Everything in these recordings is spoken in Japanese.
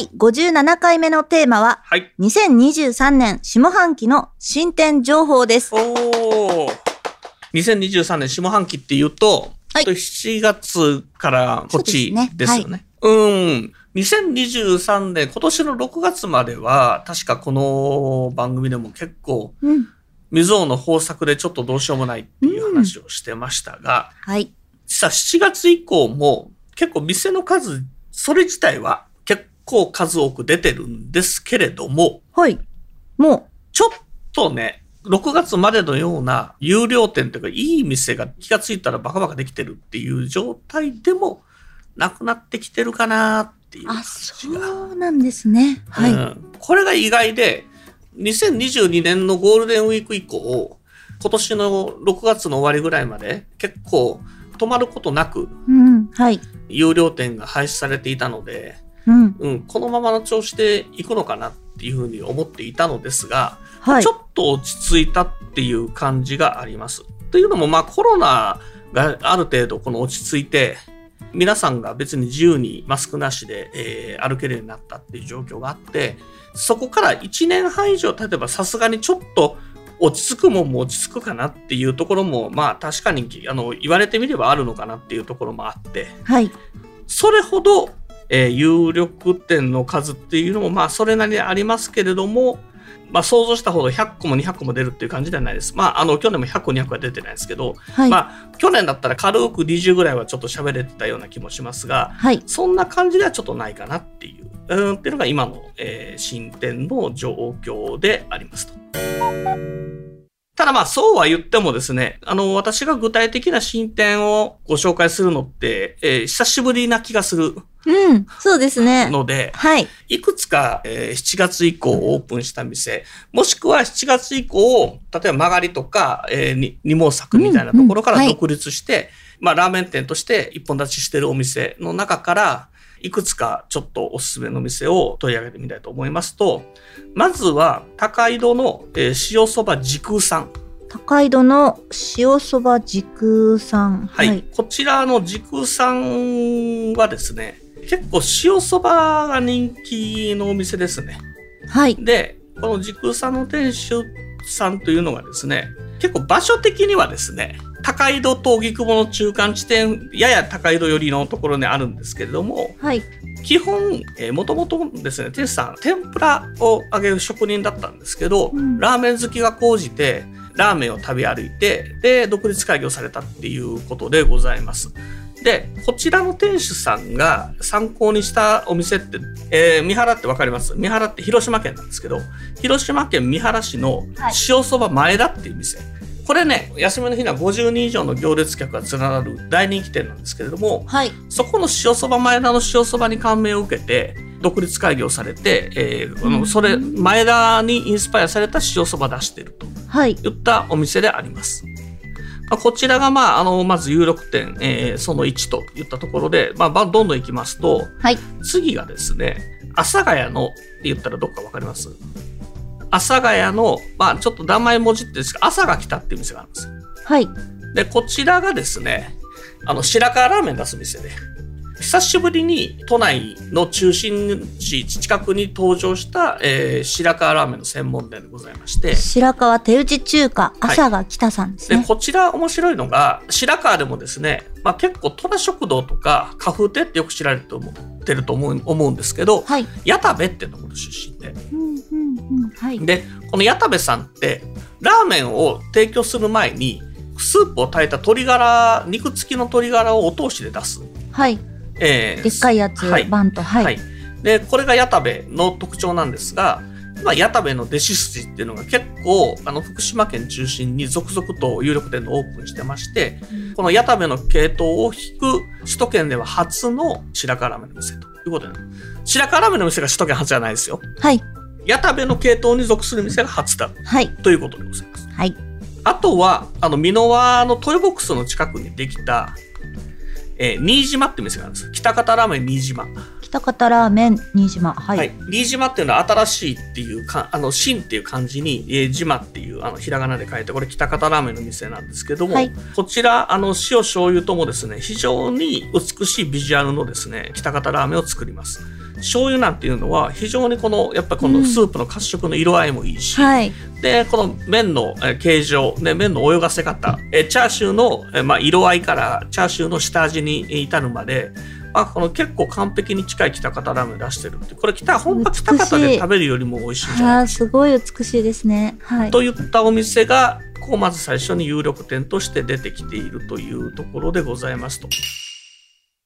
第57回目のテーマははい2023年下半期の新店情報です。おお2023年下半期っていうと、はい7月からこっちですねですよね。うん。2023年、今年の6月までは、確かこの番組でも結構、うん。未曾有の豊作でちょっとどうしようもないっていう話をしてましたが、はい。実は7月以降も結構店の数、それ自体は結構数多く出てるんですけれども、はい。もちょっとね、6月までのような有料店というか、いい店が気がついたらバカバカできてるっていう状態でもなくなってきてるかなっていうう、あ、感そ。うなんですね。はい。うんこれが意外で、2022年のゴールデンウィーク以降、今年の6月の終わりぐらいまで結構止まることなくうん。はい。有料店が廃止されていたので、うん。うん、このままの調子でいくのかなっていうふうに思っていたのですが、はいちょ。っと落ち着いたっていう感じがあります。というのも、まあコロナがある程度この落ち着いて、皆さんが別に自由にマスクなしで、えー歩けるようになったっていう状況があって、そこから1年半以上経てばさすがにちょっと落ち着くもんも落ち着くかなっていうところも、まあ確かにあの言われてみればあるのかなっていうところもあって、はい。それほど、えー有力店の数っていうのも、まあ、それなりにありますけれども、まあ、想像したほど100個も200個も出るっていう感じではないです。まあ、あの、去年も100個200個は出てないですけど、はい。まあ、去年だったら軽く20ぐらいはちょっと喋れてたような気もしますが、はい。そんな感じではちょっとないかなっていう、うん、っていうのが今の、えー新店の状況でありますと。ただまあそうは言ってもですね、あの私が具体的な進展をご紹介するのって、えー久しぶりな気がするうん。そうですね。ので、はい。いくつか、えー7月以降オープンした店、もしくは7月以降、例えば曲がりとか、えーに二毛作みたいなところかうんうんはいら独立して、まあラーメン店として一本立ちしてるお店の中から、いくつかちょっとおすすめの店を取り上げてみたいと思いますと、まずは高井戸の、えー塩そば時空さん。高井戸の塩そば時空さん。はい。。こちらの時空さんはですね、結構塩そばが人気のお店ですね。はい。で、この時空さんの店主さんというのがですね、結構場所的にはですね、高井戸と荻窪の中間地点、やや高井戸寄りのところにあるんですけれども、はい。基本、えー、もともとですね、店主さん、天ぷらを揚げる職人だったんですけど、うんラーメン好きが高じて、ラーメンを食べ歩いて、で、独立開業されたっていうことでございます。で、こちらの店主さんが参考にしたお店って、えー三原ってわかります？三原って広島県なんですけど、広島県三原市のはい塩そば前田っていう店。これね、休みの日には50人以上の行列客が連なる大人気店なんですけれども、はい。そこの塩そば前田の塩そばに感銘を受けて、独立開業されて、えーあのそれ、前田にインスパイアされた塩そば出してるとはい。いったお店であります。まあこちらが、まあ、あの、まず有力店、えーその1といったところで、まあ、ばどんどん行きますと、はい。次がですね、阿佐ヶ谷のって言ったらどっかわかります？阿佐ヶ谷の、まあ、ちょっと名前文字ってですが、朝が来たっていう店があるんですよ。はい。で、こちらがですね、あの、白川ラーメン出す店で、久しぶりに都内の中心地近くに登場した、えー白川ラーメンの専門店でございまして、白川手打ち中華、朝が北さんですで、ね。こちら面白いのが、白川でもですね、まあ結構虎食堂とか、花風亭ってよく知られてると思ってると思う思うんですけど、はい。矢田部ってところ出身で。うんうんうん。はい。で、この矢田部さんって、ラーメンを提供する前に、スープを炊いた鶏ガラ、肉付きの鶏ガラをお通しで出す。はい。えーでっかいやつ、はいバンと。はい。はい。で、これが矢田部の特徴なんですが、今、矢田部の弟子筋っていうのが結構、あの、福島県中心に続々と有力店のオープンしてまして、この矢田部の系統を引く首都圏では初の白川ラーメンの店ということで、白川ラーメンの店が首都圏初じゃないですよ。はい。矢田部の系統に属する店が初だはい。ということでございます。はい。あとは、あの、美濃輪のトヨボックスの近くにできた、えー新島って店があるんです。北方ラーメン新島。北方ラーメン新島。はい。はい。新島っていうのは新しいっていうか、あの、新っていう漢字に、えー、島っていう、あの、ひらがなで書いて、これ北方ラーメンの店なんですけども、はいこちら、あの、塩醤油ともですね、非常に美しいビジュアルのですね、北方ラーメンを作ります。醤油なんていうのは、非常にこの、やっぱこのスープの褐色の色合いもいいし、はい。で、この麺のえー形状、で麺の泳がせ方、えーチャーシューの、えーまあ、色合いからチャーシューの下味に至るまで、まあ、この結構完璧に近い北方ラーメンを出してるってこれ北本場北方で食べるよりも美味しいんじゃないあーすごい美しいですね。はい。といったお店がこうまず最初に有力店として出てきているというところでございますと。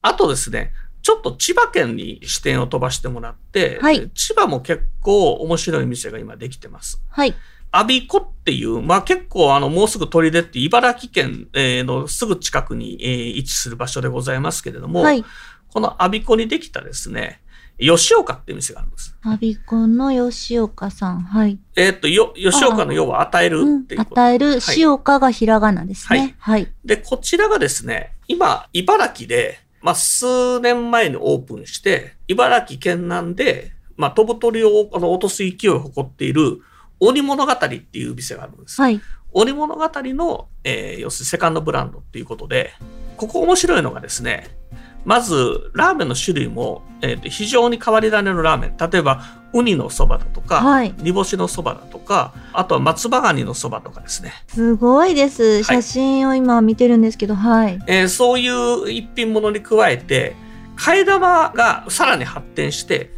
あとですね、ちょっと千葉県に視点を飛ばしてもらって、はい千葉も結構面白い店が今できてます。はい。アビコっていう、まあ結構あの、もうすぐ取り出って茨城県えーのすぐ近くにえー位置する場所でございますけれども、はい。このアビコにできたですね、吉岡っていう店があるんです。アビコンの吉岡さん。はい。えーっと、よ、吉岡の要は与えるうんっていうこと。与えるはい塩岡がひらがなですね。はい。で、こちらがですね、今、茨城で、まあ、数年前にオープンして、茨城県南で、まあ、飛ぶ鳥をあの落とす勢いを誇っている、鬼物語っていう店があるんです。はい。鬼物語の、えー要するにセカンドブランドっていうことで、ここ面白いのがですね、まず、ラーメンの種類も、えーと非常に変わり種のラーメン。例えば、ウニのそばだとか、はい煮干しのそばだとか、あとは松葉ガニのそばとかですね。すごいです。写真を今見てるんですけど、はい。えーそういう一品物に加えて、替え玉がさらに発展して、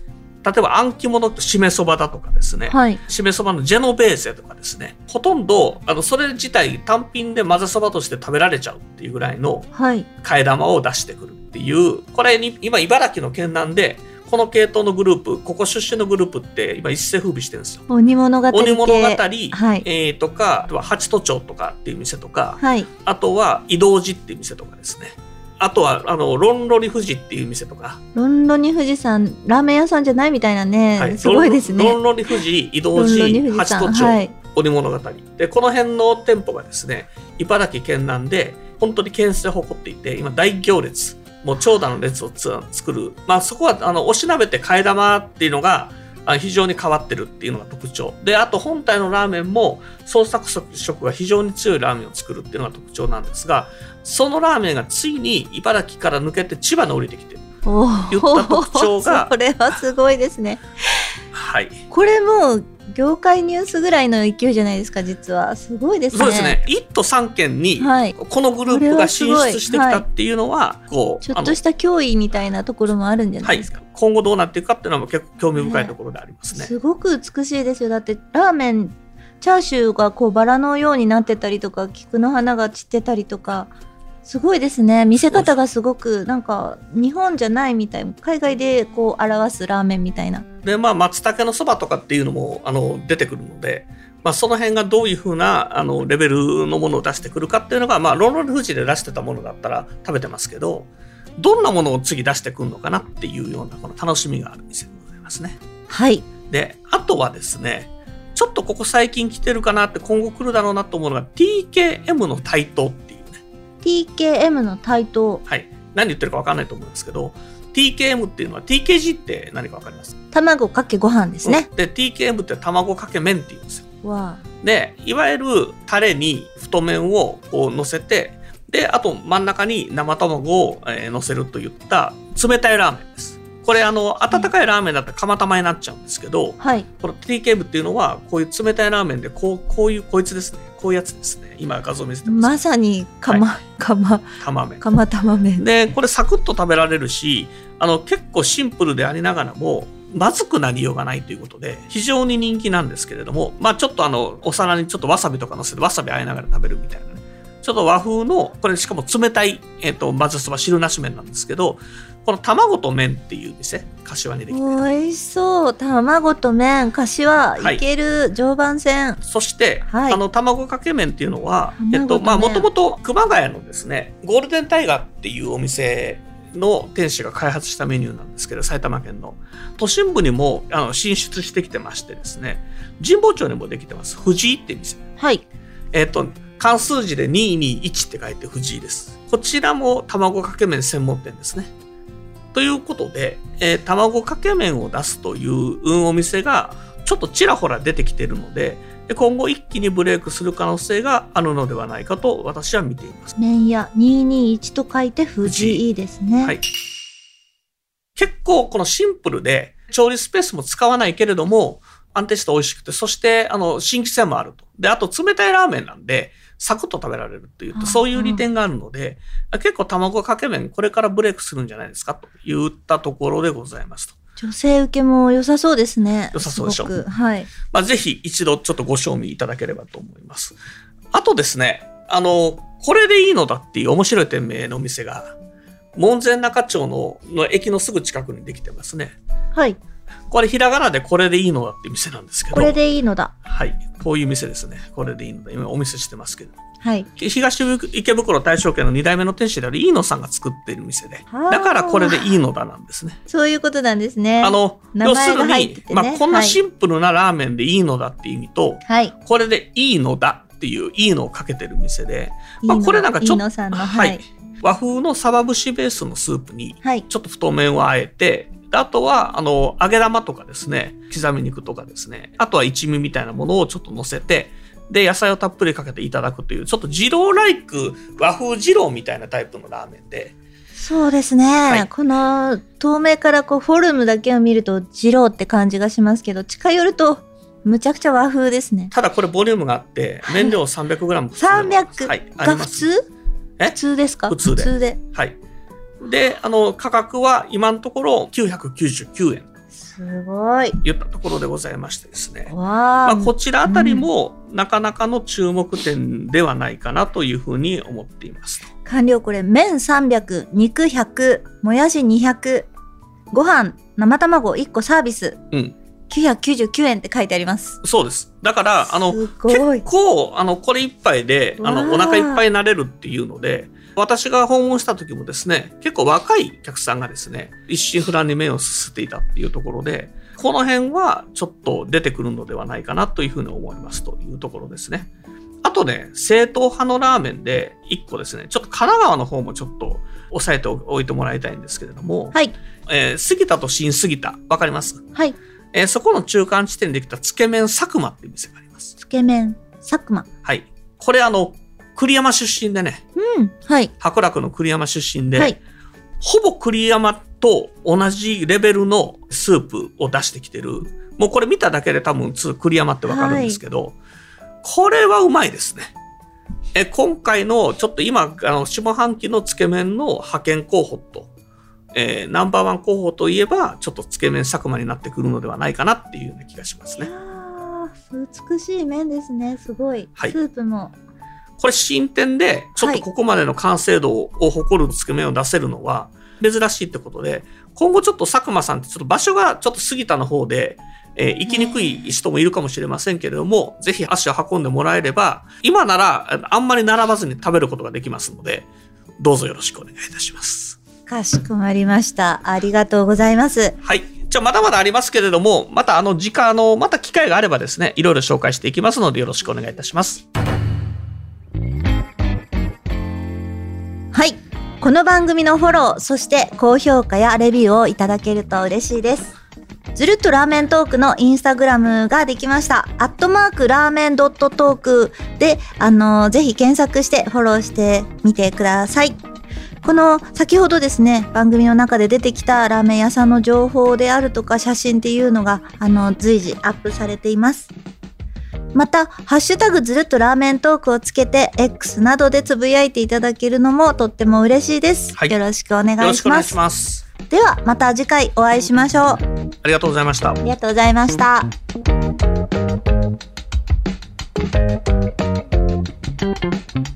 例えば、あん肝のしめそばだとかですね。はい。しめそばのジェノベーゼとかですね。ほとんど、あの、それ自体単品で混ぜそばとして食べられちゃうっていうぐらいのはい。替え玉を出してくるっていう、これに、今、茨城の県南で、この系統のグループ、ここ出身のグループって今一世風靡してるんですよ。鬼物語系。鬼物語、はい。えーとか、あとは八都町とかっていう店とか、はい。あとは移動寺っていう店とかですね。あとは、あの、ロンロリ富士っていう店とか。ロンロニ富士山、ラーメン屋さんじゃないみたいなね。はいすごいですね。ロンロンロリ富士、移動寺。八都町、はい。鬼物語。で、この辺の店舗がですね、茨城県南で、本当に県政を誇っていて、今大行列、もう長蛇の列をつ作る。まあそこは、あの、おしなべて替え玉っていうのが、あ非常に変わってるっていうのが特徴。で、あと本体のラーメンも創作色が非常に強いラーメンを作るっていうのが特徴なんですが、そのラーメンがついに茨城から抜けて千葉に降りてきてる。お言った特徴が それはすごいですね。はい。これもう業界ニュースぐらいの勢いじゃないですか実はすごいですね。そうですね。1都3県に、はい。このグループが進出してきたっていうのは、こう、ちょっとした脅威みたいなところもあるんじゃないですか。。今後どうなっていくかっていうのも結構興味深いところでありますね。すごく美しいですよだってラーメンチャーシューがこうバラのようになってたりとか菊の花が散ってたりとかすごいですね見せ方がすごくなんか日本じゃないみたい海外でこう表すラーメンみたいなで、まあ、松茸のそばとかっていうのも、あの、出てくるので、まあ、その辺がどういうふうな、あの、レベルのものを出してくるかっていうのが、まあ、ロンロン富士で出してたものだったら食べてますけど、どんなものを次出してくるのかなっていうような、この楽しみがある店でございますね。はいで、あとはですね、ちょっとここ最近来てるかなって今後来るだろうなと思うのが TKM の台頭っていうね。TKM の台頭はい。何言ってるか分かんないと思うんですけど、TKM っていうのは TKG って何か分かります？卵かけご飯ですね、で、TKM って卵かけ麺っていうんですよ。わで、いわゆるタレに太麺をこう乗せて、で、あと真ん中に生卵を、えー乗せるといった冷たいラーメンです。これあの、温かいラーメンだったら釜玉になっちゃうんですけど、あはいこの TKM っていうのは、こういう冷たいラーメンで、こう、こういう、こいつですね。こういうやつですね。今画像見せてます。まさに釜、釜玉麺。釜玉麺で、これサクッと食べられるし、あの、結構シンプルでありながらも、まずくなりようがないということで、非常に人気なんですけれども、まあちょっとあの、お皿にちょっとわさびとか乗せて、わさびあえながら食べるみたいなね。ちょっと和風の、これしかも冷たい、えっ、と、まずそば汁なし麺なんですけど、この卵と麺っていう店、柏にできて。る。美味しそう。卵と麺。柏はい。いける、常磐線。そして、はい。あの、卵かけ麺っていうのは、えっと、まあ、もともと熊谷のですね、ゴールデンタイガーっていうお店の店主が開発したメニューなんですけど、埼玉県の。都心部にもあの進出してきてましてですね、神保町にもできてます。藤井って店。はい。えっ、と、関数字で221って書いて藤井です。こちらも卵かけ麺専門店ですね。ということで、えー卵かけ麺を出すといううんお店がちょっとちらほら出てきているので、で今後一気にブレイクする可能性があるのではないかと私は見ています。麺屋221と書いて藤井ですね。はい。結構このシンプルで調理スペースも使わないけれども安定して美味しくて、そしてあの新規性もあると。で、あと冷たいラーメンなんでサクッと食べられるっていうはあそういう利点があるので、結構卵かけ麺これからブレイクするんじゃないですかと言ったところでございますと。女性受けも良さそうですね。良さそうでしょはい。まあ、ぜひ一度ちょっとご賞味いただければと思います。あとですね、あの、これでいいのだっていう面白い店名のお店が、門前仲町のの駅のすぐ近くにできてますね。はい。これひらがなでこれでいいのだっていう店なんですけど。これでいいのだ。はい。こういう店ですね。これでいいのだ。今お見せしてますけど。はい。東池袋大正家の2代目の店主である飯野さんが作っている店ではあ。だからこれでいいのだなんですね。そういうことなんですね。あの、名要するに、まあ、こんなはいシンプルなラーメンでいいのだっていう意味と、はい。これでいいのだっていういいのをかけてる店で、まあこれなんかちょっとははいい。和風のサバ節ベースのスープにはい。ちょっと太麺をあえて、であとは、あの、揚げ玉とかですね、刻み肉とかですね、あとは一味みたいなものをちょっと乗せて、で、野菜をたっぷりかけていただくという、ちょっと二郎ライク和風二郎みたいなタイプのラーメンで、そうですね。いこの透明からこうフォルムだけを見ると二郎って感じがしますけど、近寄るとむちゃくちゃ和風ですね。ただこれボリュームがあって、はい麺量 300g。300はい、あが普。通？え？普通ですか？普通でで。はい。で、あの、価格は今のところ999円すごい。といったところでございましてですね。わまあ、あ。こちらあたりもなかなかの注目点ではないかなというふうに思っています。完了これ、麺300、肉100、もやし200、ご飯、生卵1個サービス、うん。999円って書いてあります。そうです。だから、あの、結。構、あの、これ一杯で、あの、お腹いっぱいになれるっていうので、私が訪問した時もですね、結構若いお客さんがですね、一心不乱に麺をすすっていたっていうところで、この辺はちょっと出てくるのではないかなというふうに思いますというところですね。あとね、正統派のラーメンで一個ですね、ちょっと神奈川の方もちょっと押さえておいてもらいたいんですけれども、はい。えー杉田と新杉田、わかります？はい。えーそこの中間地点にできたつけ麺佐久間っていう店があります。つけ麺、佐久間。はい。これあの、栗山出身でね、うん。はい。白楽の栗山出身で、はい。ほぼ栗山と同じレベルのスープを出してきてる。もうこれ見ただけで多分つ栗山ってわかるんですけど、これはうまいですね。え今回のちょっと今、あの、下半期のつけ麺の派遣候補と、えーナンバーワン候補といえば、ちょっとつけ麺佐久間になってくるのではないかなっていうような気がしますね。美しい麺ですね。すごい。はいスープも。これ新店で、ちょっとここまでの完成度を誇るつけ麺を出せるのは珍しいってことで、今後ちょっと佐久間さんってちょっと場所がちょっと杉田の方で、えー行きにくい人もいるかもしれませんけれども、ぜひ足を運んでもらえれば、今ならああんまり並ばずに食べることができますので、どうぞよろしくお願いいたします。かしこまりました。ありがとうございます。はい。じゃあまだまだありますけれども、またあの時間、あの、また機会があればですね、いろいろ紹介していきますのでよろしくお願いいたします。はい。この番組のフォロー、そして高評価やレビューをいただけると嬉しいです。ずるっとラーメントークのインスタグラムができました。アットマークラーメンドットトークで、あのぜひ検索してフォローしてみてください。この先ほどですね、番組の中で出てきたラーメン屋さんの情報であるとか写真っていうのが、あの、随時アップされています。また、ハッシュタグずるっとラーメントークをつけて、X などでつぶやいていただけるのもとっても嬉しいです。はいよろしくお願いします。ます。では、また次回お会いしましょう。あありがとうございました。りがとうございました。「